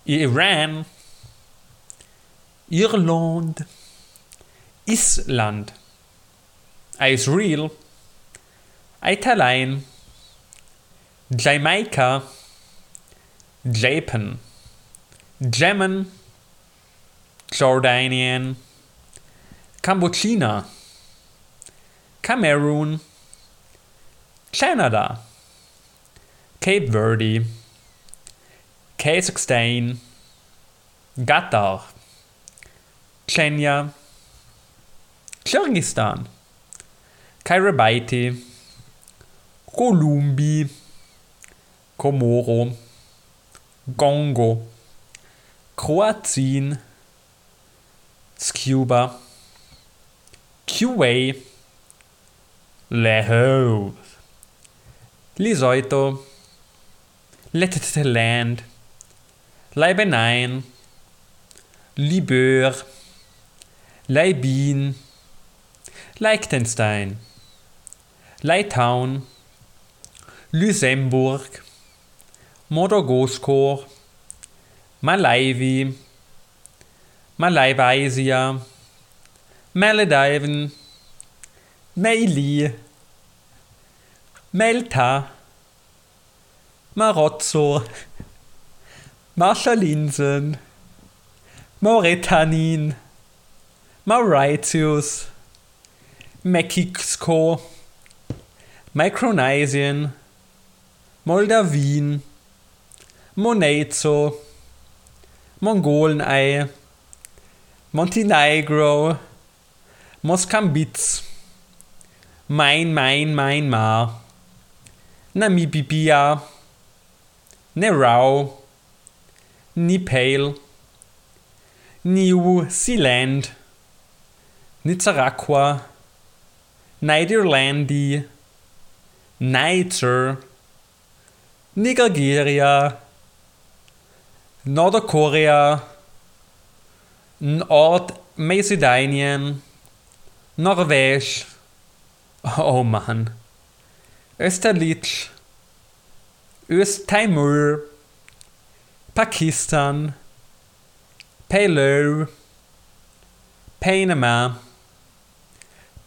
Iran, Irland, Island, Israel, Italien, Jamaika, Japan, Yemen, Jordanien, Kambodscha, Cameroon, Canada, Cape Verde, Kazakhstan, Qatar, Kenya, Kyrgyzstan, Kiribati, Kolumbie, Komoro, Kongo, Kroatien, Cuba, Kuwait, Laos, Lesotho, Lettland, Lebanon, Liber, Leibin, Liechtenstein, Litauen, Luxemburg, Madagaskar, Malawi, Malaysia, Malediven, Meili, Malta, Marozzo, Marshallinseln, Mauretanien, Mauritius, Mexiko, Micronesien, Moldawien, Monazo, Mongolenei, Montenegro, Moskambitz, Main, Main, Myanmar, Namibia, Nerau, Nepal, New Zealand, Nicaragua, Niederlandi, Niger, Nigeria, Nordkorea, Nordmazedonien, Norwegen, oh Mann, Österreich, Östtimor, Pakistan, Palau, Panama,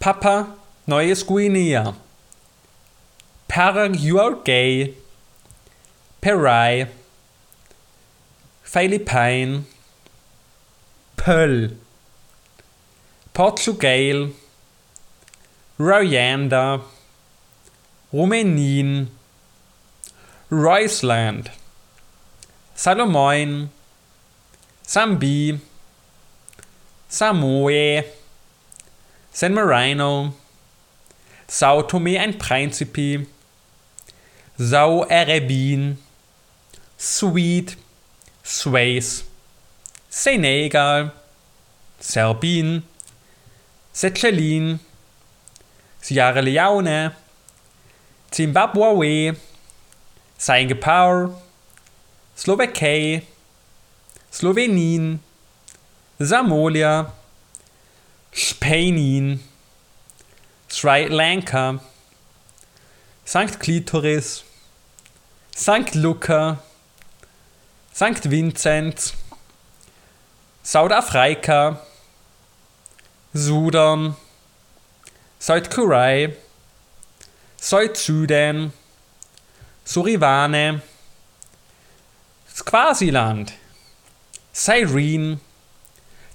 Papua Neues Guinea, Paraguay, Perai, Philippinen, Pearl, Portugal, Rwanda, Rumänien, Russland, Salomon, Zambi, Samoa, San Marino, Sao Tome and Principe, Sao Arabien, Sweet, Suez, Senegal, Serbien, Seychellen, Sierra Leone, Zimbabwe, Singapore, Slowakei, Slowenien, Samolia, Spanien, Sri Lanka, St. Klitoris, St. Luca, St. Vincent, Südafrika, Sudan, Südkorea, Südsudan, Suriname, Swasiland, Cyrene,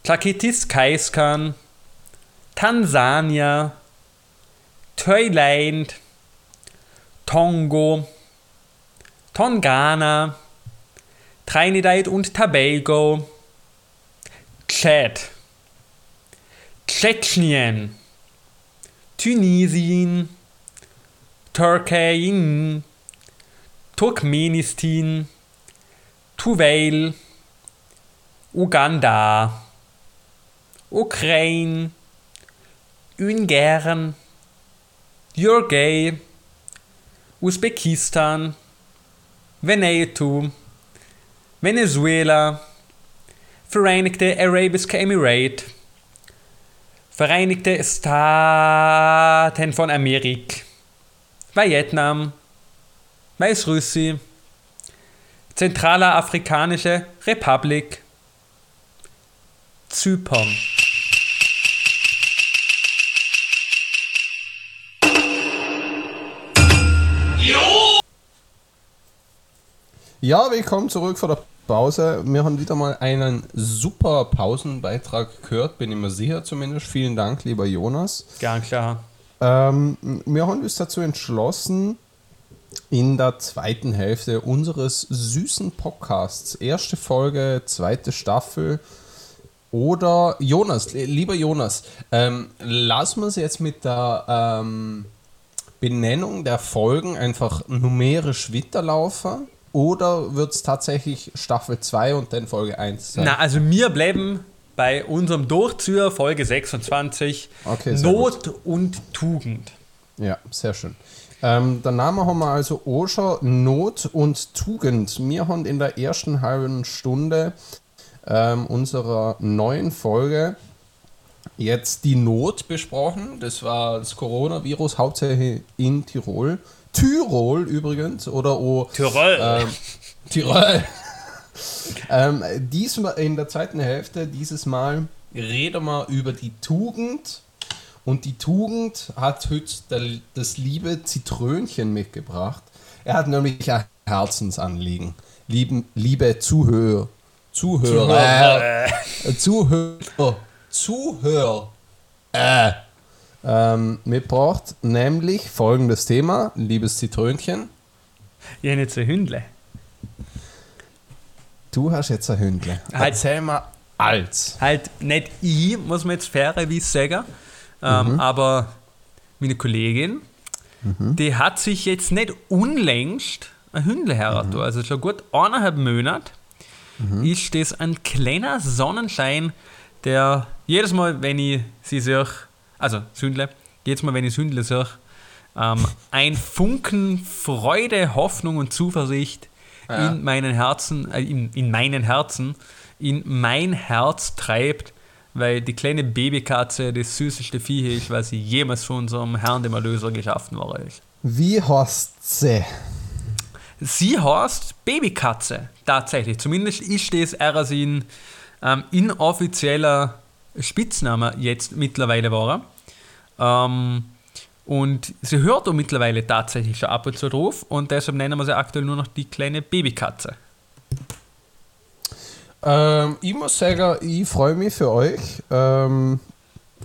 Tlakitis Kaiskan, Tansania, Thailand, Tongo, Tongana, Trinidad und Tobago, Tschad, Tschetschenien, Tunesien, Türkei, Turkmenistan, Tuvalu, Uganda, Ukraine, Ungarn, Uruguay, Usbekistan, Vanuatu, Venezuela, Vereinigte Arabische Emirate, Vereinigte Staaten von Amerika, Vietnam, Weißrussland, Zentraler Afrikanische Republik, Zypern. Ja, willkommen zurück von der Pause. Wir haben wieder mal einen super Pausenbeitrag gehört, bin ich mir sicher zumindest. Vielen Dank, lieber Jonas. Gern klar. Ähm, wir haben uns dazu entschlossen, in der zweiten Hälfte unseres süßen Podcasts, erste Folge, zweite Staffel, oder Jonas, lieber Jonas, ähm, lassen wir es jetzt mit der ähm, Benennung der Folgen einfach numerisch weiterlaufen? Oder wird es tatsächlich Staffel 2 und dann Folge 1 sein? Na, also wir bleiben bei unserem Durchzieher Folge 26 Okay, Not und Tugend. Ja, sehr schön. Ähm, der Name haben wir also schon Not und Tugend. Wir haben in der ersten halben Stunde ähm, unserer neuen Folge jetzt die Not besprochen. Das war das Coronavirus hauptsächlich in Tirol. Tirol übrigens oder auch Tirol. ähm, Tirol. [laughs] ähm, diesmal in der zweiten Hälfte dieses Mal reden wir über die Tugend. Und die Tugend hat heute das liebe Zitrönchen mitgebracht. Er hat nämlich ein Herzensanliegen. Lieben, liebe Zuhörer, Zuhörer, äh, Zuhörer, Zuhörer, äh, ähm, mitgebracht, nämlich folgendes Thema, liebes Zitrönchen. Ja, nicht so Hündle. Du hast jetzt ein Hündle. Halt. Erzähl mal als. Halt nicht ich, muss man jetzt fairerweise sagen, ähm, aber meine Kollegin, die hat sich jetzt nicht unlängst ein Hündle herangetan. Also schon gut eineinhalb Monate ist das ein kleiner Sonnenschein, der jedes Mal, wenn ich sie sehe, also das Hündle, jedes Mal, wenn ich das Hündle sehe, ähm, [laughs] ein Funken Freude, Hoffnung und Zuversicht Ja. in meinen Herzen, äh, in, in meinen Herzen, in mein Herz treibt, weil die kleine Babykatze das süßeste Vieh ist, was sie jemals von unserem Herrn, dem Erlöser, geschaffen worden ist. Wie heißt sie? Sie heißt Babykatze, tatsächlich. Zumindest ist das Erasin ähm, inoffizieller Spitzname jetzt mittlerweile war. Ähm, und sie hört auch mittlerweile tatsächlich schon ab und zu drauf und deshalb nennen wir sie aktuell nur noch die kleine Babykatze. Ähm, ich muss sagen, ich freue mich für euch. Ähm,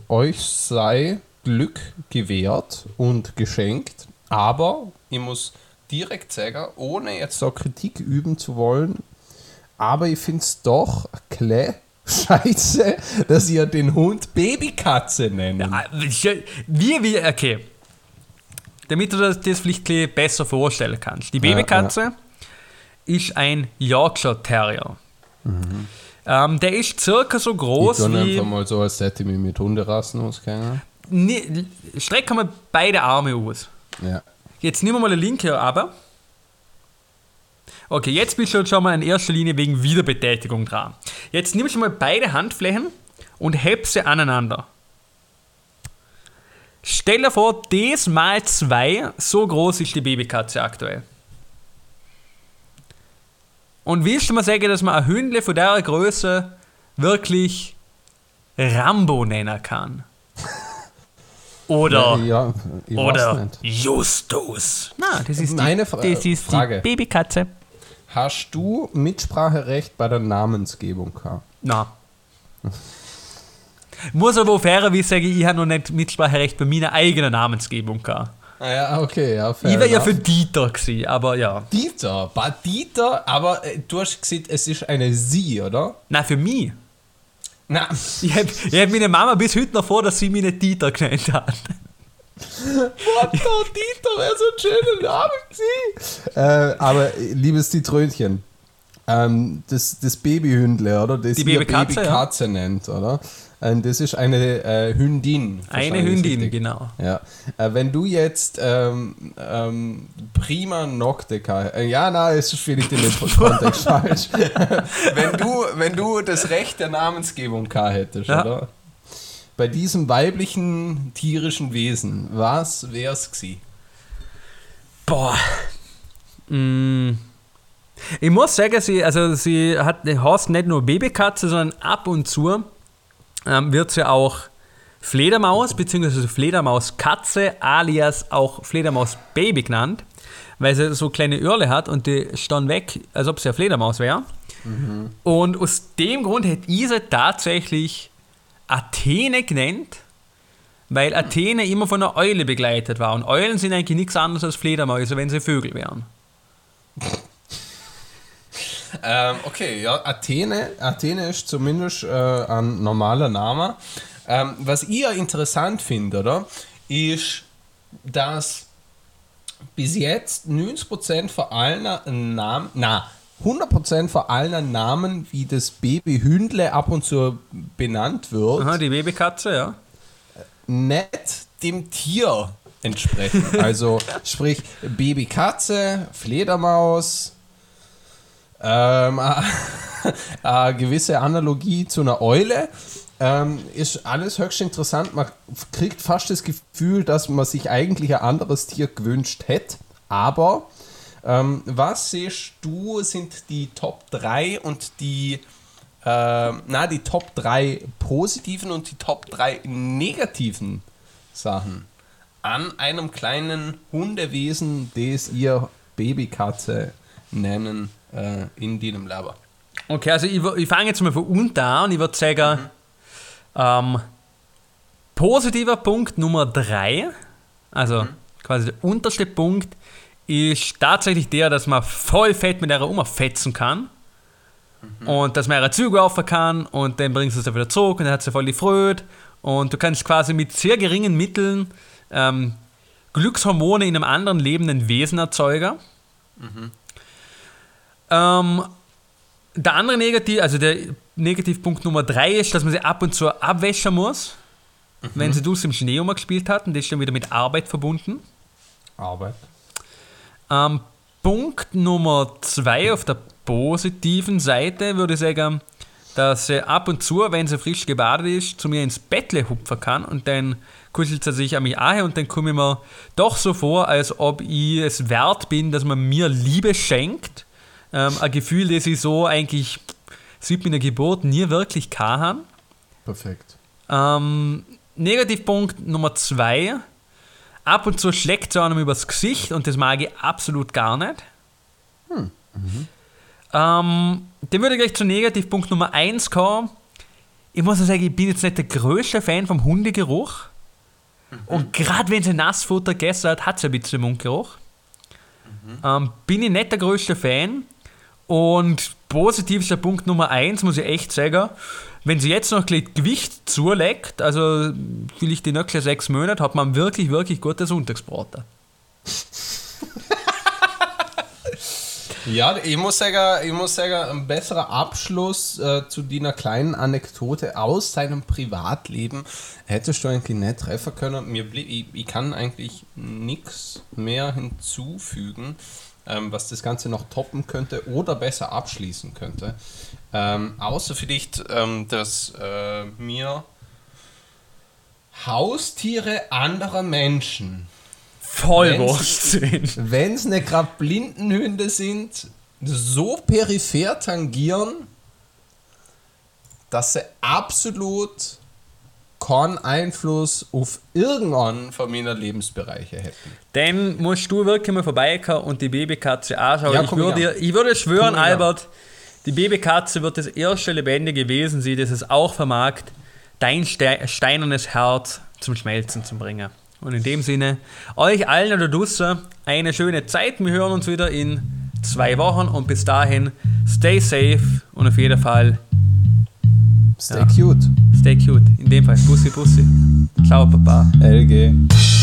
euch sei Glück gewährt und geschenkt. Aber ich muss direkt sagen, ohne jetzt so Kritik üben zu wollen, aber ich finde es doch klar [laughs] scheiße, dass ihr den Hund Babykatze nennt. Ah, Wie, wie, okay. Damit du das, das vielleicht besser vorstellen kannst. Die Babykatze ist ein Yorkshire Terrier. Ähm, der ist circa so Ich groß tue wie. einfach mal so, als hätte ich mich mit Hunderassen auskennen. Nee, strecken wir beide Arme aus. Ja. Jetzt nehmen wir mal den linken aber. Okay, jetzt bist du schon mal in erster Linie wegen Wiederbetätigung dran. Jetzt nimmst du mal beide Handflächen und heb sie aneinander. Stell dir vor, das mal zwei, so groß ist die Babykatze aktuell. Und willst du mal sagen, dass man ein Hündle von der Größe wirklich Rambo nennen kann? [laughs] Oder, ja, weiß oder. Justus? Na, das ist, Meine die, Fra- das ist Frage. die Babykatze. Hast du Mitspracherecht bei der Namensgebung gehabt? Na. Muss aber fairerweise sagen, ich habe noch nicht Mitspracherecht bei meiner eigenen Namensgebung gehabt. Ah ja, okay, ja, fair Ich wäre ja für Dieter gewesen, aber ja. Dieter, bei Dieter, aber äh, du hast gesagt, es ist eine Sie, oder? Nein, für mich. Na, Ich habe ich hab meine Mama bis heute noch vor, dass sie mich nicht Dieter genannt hat. what the Dieter wäre so ein schöner Name gewesen. Äh, aber, liebes Dietrötchen, ähm, das, das Babyhündle, oder? Das Die ihr Babykatze, ja. Babykatze nennt, oder? Ähm, das ist eine äh, Hündin. Eine Hündin, richtig. genau. Ja. Äh, wenn du jetzt ähm, ähm, prima Nocte äh, ja, na, es ist vielleicht in dem [laughs] Kontext falsch. [laughs] wenn, du, wenn du das Recht der Namensgebung gehabt hättest, Ja. oder? Bei diesem weiblichen tierischen Wesen, was wär's gewesen? Boah. Mm. Ich muss sagen, sie, also sie hat heißt nicht nur Babykatze, sondern ab und zu ähm, wird sie auch Fledermaus bzw. Fledermauskatze alias auch Fledermausbaby genannt, weil sie so kleine Öhrle hat und die stehen weg, als ob sie eine Fledermaus wäre. Und aus dem Grund hätte ich sie tatsächlich Athene genannt, weil Athene immer von einer Eule begleitet war. Und Eulen sind eigentlich nichts anderes als Fledermäuse, wenn sie Vögel wären. [laughs] Ähm, okay, ja, Athene, Athene ist zumindest äh, ein normaler Name. Ähm, was ich ja interessant finde, oder, ist, dass bis jetzt 90% von allen Namen, na, 100% von allen Namen, wie das Baby Hündle ab und zu benannt wird, Aha, die Babykatze, ja. nicht dem Tier entsprechen. [laughs] Also sprich Baby Katze, Fledermaus, ähm, [laughs] eine gewisse Analogie zu einer Eule. Ähm, ist alles höchst interessant. Man kriegt fast das Gefühl, dass man sich eigentlich ein anderes Tier gewünscht hätte. Aber ähm, was siehst du, sind die Top 3 und die ähm, na, die Top 3 positiven und die Top 3 negativen Sachen an einem kleinen Hundewesen, das ihr Babykatze nennen, äh, in deinem Leben. Okay, also ich, ich fange jetzt mal von unten an und ich würde sagen, ähm, positiver Punkt Nummer 3, also quasi der unterste Punkt, ist tatsächlich der, dass man voll fett mit einer umfetzen kann. Und dass man ihre Züge laufen kann und dann bringst du sie wieder zurück und dann hat sie voll die Freude. Und du kannst quasi mit sehr geringen Mitteln ähm, Glückshormone in einem anderen lebenden Wesen erzeugen. Ähm, der andere Negativ, also der Negativpunkt Nummer 3 ist, dass man sie ab und zu abwäschen muss, wenn sie dus im Schnee gespielt hat. Und das ist dann wieder mit Arbeit verbunden. Arbeit. Ähm, Punkt Nummer 2 auf der positiven Seite würde ich sagen, dass sie ab und zu, wenn sie frisch gebadet ist, zu mir ins Bettle hupfen kann und dann kuschelt sie sich an mich an und dann komme ich mir doch so vor, als ob ich es wert bin, dass man mir Liebe schenkt. Ähm, ein Gefühl, das ich so eigentlich seit meiner Geburt nie wirklich gehabt habe. Perfekt. Ähm, Negativpunkt Nummer zwei. Ab und zu schlägt sie einem übers Gesicht und das mag ich absolut gar nicht. Ähm, dann würde ich gleich zu Negativpunkt Nummer 1 kommen. Ich muss ja sagen, ich bin jetzt nicht der größte Fan vom Hundegeruch. Und gerade wenn sie Nassfutter gegessen hat, hat sie ein bisschen Mundgeruch. Ähm, bin ich nicht der größte Fan. Und positivster Punkt Nummer 1 muss ich echt sagen, wenn sie jetzt noch Gewicht zulegt, also vielleicht die nächsten sechs Monate, hat man wirklich, wirklich gute Sonntagsbraten. Ja, ich muss sagen, ich muss sagen ein besserer Abschluss äh, zu deiner kleinen Anekdote aus seinem Privatleben hättest du eigentlich nicht treffen können. Mir blieb, ich, ich kann eigentlich nichts mehr hinzufügen, ähm, was das Ganze noch toppen könnte oder besser abschließen könnte. Ähm, außer vielleicht, ähm, dass äh, mir Haustiere anderer Menschen Voll Wurst sind. [laughs] wenn es nicht gerade Blindenhunde sind, so peripher tangieren, dass sie absolut keinen Einfluss auf irgendeinen von meinen Lebensbereichen hätten. Dann musst du wirklich mal vorbeikommen und die Babykatze anschauen. Ja, ich, würde, ich würde schwören, Komm Albert, die Babykatze wird das erste lebendige Wesen sein, das es auch vermag, dein ste steinernes Herz zum Schmelzen zu bringen. Und in dem Sinne, euch allen da draußen eine schöne Zeit. Wir hören uns wieder in zwei Wochen und bis dahin, stay safe und auf jeden Fall Stay Ja. cute. Stay cute. In dem Fall, Bussi, Bussi. Ciao, Papa. LG.